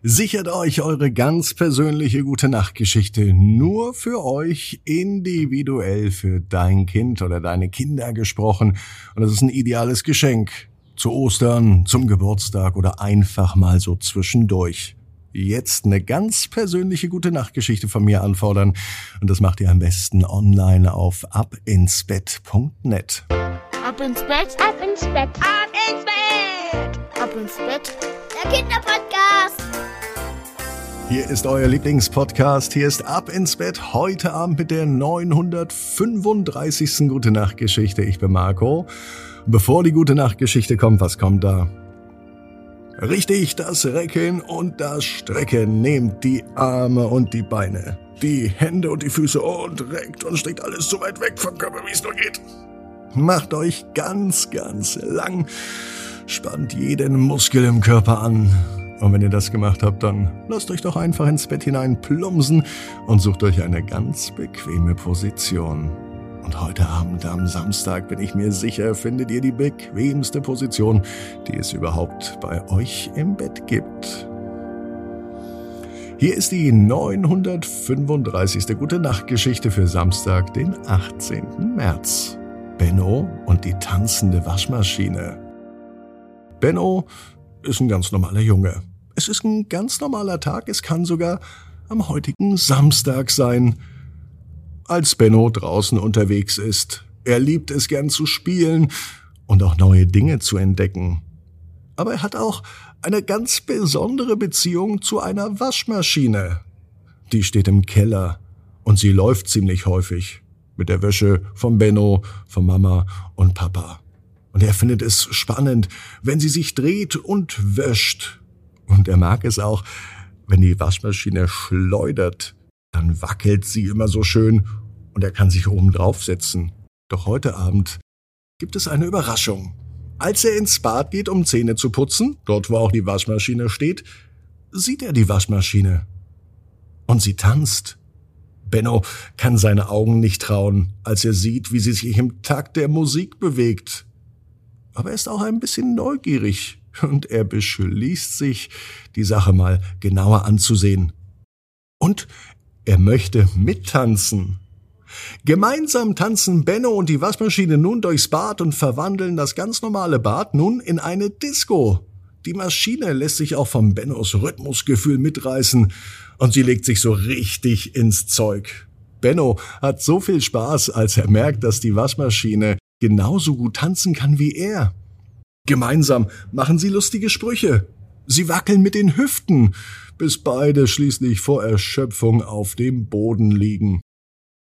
Sichert euch eure ganz persönliche gute Nachtgeschichte nur für euch, individuell für dein Kind oder deine Kinder gesprochen. Und das ist ein ideales Geschenk. Zu Ostern, zum Geburtstag oder einfach mal so zwischendurch. Jetzt eine ganz persönliche gute Nachtgeschichte von mir anfordern. Und das macht ihr am besten online auf abinsbett.net. Ab ins Bett, ab ins Bett, ab ins Bett, ab ins Bett. Der Kinderpodcast. Hier ist euer Lieblingspodcast. Hier ist Ab ins Bett. Heute Abend mit der 935. Gute Nacht Geschichte. Ich bin Marco. Bevor die Gute Nacht Geschichte kommt, was kommt da? Richtig, das Recken und das Strecken. Nehmt die Arme und die Beine, die Hände und die Füße und reckt und streckt alles so weit weg vom Körper, wie es nur geht. Macht euch ganz, ganz lang. Spannt jeden Muskel im Körper an und wenn ihr das gemacht habt, dann lasst euch doch einfach ins Bett hinein plumpsen und sucht euch eine ganz bequeme Position. Und heute Abend am Samstag bin ich mir sicher, findet ihr die bequemste Position, die es überhaupt bei euch im Bett gibt. Hier ist die 935. Gute Nacht Geschichte für Samstag, den 18. März. Benno und die tanzende Waschmaschine. Benno ist ein ganz normaler Junge. Es ist ein ganz normaler Tag, es kann sogar am heutigen Samstag sein. Als Benno draußen unterwegs ist. Er liebt es gern zu spielen und auch neue Dinge zu entdecken. Aber er hat auch eine ganz besondere Beziehung zu einer Waschmaschine. Die steht im Keller und sie läuft ziemlich häufig mit der Wäsche von Benno, von Mama und Papa. Und er findet es spannend, wenn sie sich dreht und wäscht und er mag es auch, wenn die Waschmaschine schleudert, dann wackelt sie immer so schön und er kann sich oben draufsetzen. Doch heute Abend gibt es eine Überraschung. Als er ins Bad geht, um Zähne zu putzen, dort wo auch die Waschmaschine steht, sieht er die Waschmaschine. Und sie tanzt. Benno kann seine Augen nicht trauen, als er sieht, wie sie sich im Takt der Musik bewegt. Aber er ist auch ein bisschen neugierig und er beschließt sich, die Sache mal genauer anzusehen. Und er möchte mittanzen. Gemeinsam tanzen Benno und die Waschmaschine nun durchs Bad und verwandeln das ganz normale Bad nun in eine Disco. Die Maschine lässt sich auch vom Bennos Rhythmusgefühl mitreißen und sie legt sich so richtig ins Zeug. Benno hat so viel Spaß, als er merkt, dass die Waschmaschine genauso gut tanzen kann wie er. Gemeinsam machen sie lustige Sprüche. Sie wackeln mit den Hüften, bis beide schließlich vor Erschöpfung auf dem Boden liegen.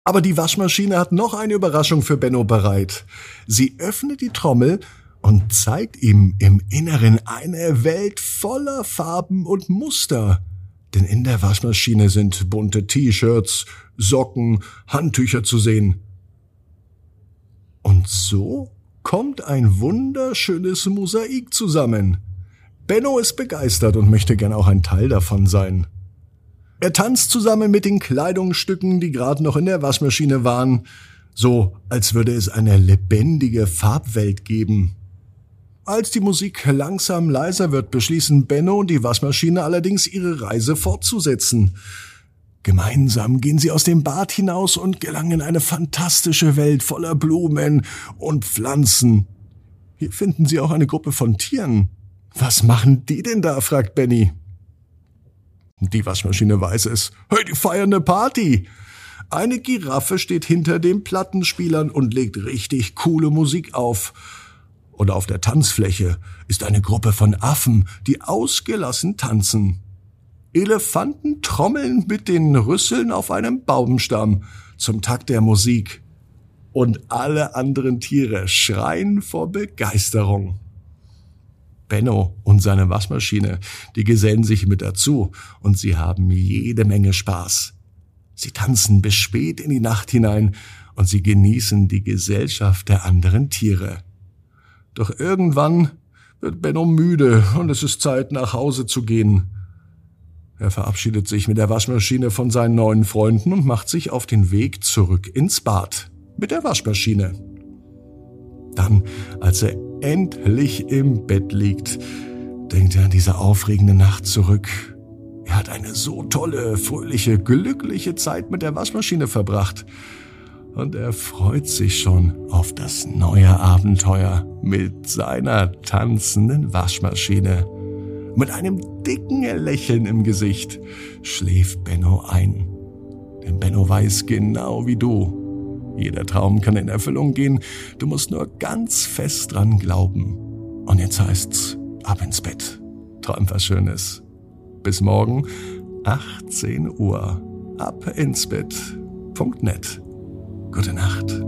Aber die Waschmaschine hat noch eine Überraschung für Benno bereit. Sie öffnet die Trommel und zeigt ihm im Inneren eine Welt voller Farben und Muster. Denn in der Waschmaschine sind bunte T-Shirts, Socken, Handtücher zu sehen. Und so kommt ein wunderschönes Mosaik zusammen. Benno ist begeistert und möchte gern auch ein Teil davon sein. Er tanzt zusammen mit den Kleidungsstücken, die gerade noch in der Waschmaschine waren, so als würde es eine lebendige Farbwelt geben. Als die Musik langsam leiser wird, beschließen Benno und die Waschmaschine allerdings ihre Reise fortzusetzen. Gemeinsam gehen sie aus dem Bad hinaus und gelangen in eine fantastische Welt voller Blumen und Pflanzen. Hier finden sie auch eine Gruppe von Tieren. Was machen die denn da? fragt Benny. Die Waschmaschine weiß es. Hey, die feiern eine Party. Eine Giraffe steht hinter den Plattenspielern und legt richtig coole Musik auf. Und auf der Tanzfläche ist eine Gruppe von Affen, die ausgelassen tanzen. Elefanten trommeln mit den Rüsseln auf einem Baumstamm zum Takt der Musik. Und alle anderen Tiere schreien vor Begeisterung. Benno und seine Waschmaschine, die gesellen sich mit dazu und sie haben jede Menge Spaß. Sie tanzen bis spät in die Nacht hinein und sie genießen die Gesellschaft der anderen Tiere. Doch irgendwann wird Benno müde und es ist Zeit, nach Hause zu gehen. Er verabschiedet sich mit der Waschmaschine von seinen neuen Freunden und macht sich auf den Weg zurück ins Bad mit der Waschmaschine. Dann, als er endlich im Bett liegt, denkt er an diese aufregende Nacht zurück Er hat eine so tolle, fröhliche, glückliche Zeit mit der Waschmaschine verbracht. Und er freut sich schon auf das neue Abenteuer mit seiner tanzenden Waschmaschine. Mit einem dicken Lächeln im Gesicht schläft Benno ein. Denn Benno weiß genau wie du. Jeder Traum kann in Erfüllung gehen. Du musst nur ganz fest dran glauben. Und jetzt heißt's, ab ins Bett. Träum was Schönes. Bis morgen, 18 Uhr. Ab ins Bett. Punkt net. Gute Nacht.